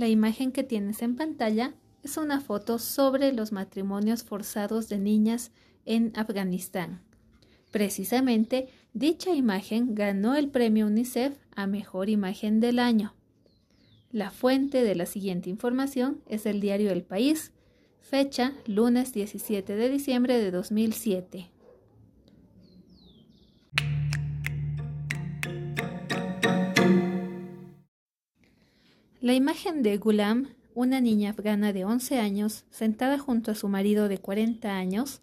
La imagen que tienes en pantalla es una foto sobre los matrimonios forzados de niñas en Afganistán. Precisamente, dicha imagen ganó el premio UNICEF a Mejor Imagen del Año. La fuente de la siguiente información es el diario El País, fecha lunes 17 de diciembre de 2007. La imagen de Gulam, una niña afgana de 11 años, sentada junto a su marido de 40 años,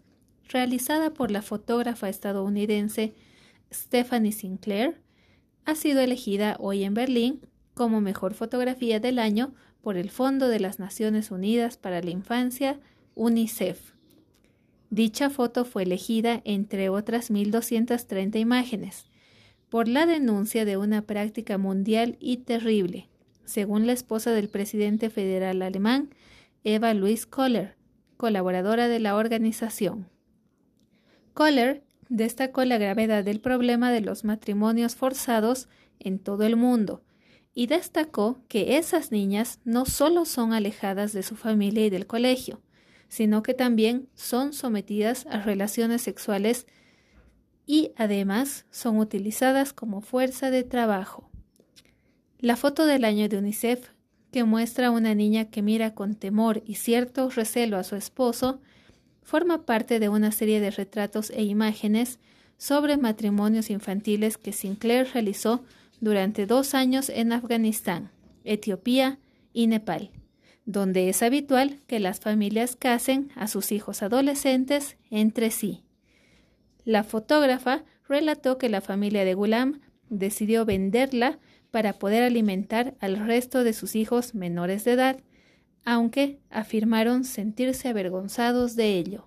realizada por la fotógrafa estadounidense Stephanie Sinclair, ha sido elegida hoy en Berlín como mejor fotografía del año por el Fondo de las Naciones Unidas para la Infancia, UNICEF. Dicha foto fue elegida, entre otras 1.230 imágenes, por la denuncia de una práctica mundial y terrible, según la esposa del presidente federal alemán, Eva Louise Kohler, colaboradora de la organización. Kohler destacó la gravedad del problema de los matrimonios forzados en todo el mundo y destacó que esas niñas no solo son alejadas de su familia y del colegio, sino que también son sometidas a relaciones sexuales y además son utilizadas como fuerza de trabajo. La foto del año de UNICEF, que muestra a una niña que mira con temor y cierto recelo a su esposo, forma parte de una serie de retratos e imágenes sobre matrimonios infantiles que Sinclair realizó durante dos años en Afganistán, Etiopía y Nepal, donde es habitual que las familias casen a sus hijos adolescentes entre sí. La fotógrafa relató que la familia de Gulam decidió venderla para poder alimentar al resto de sus hijos menores de edad, aunque afirmaron sentirse avergonzados de ello.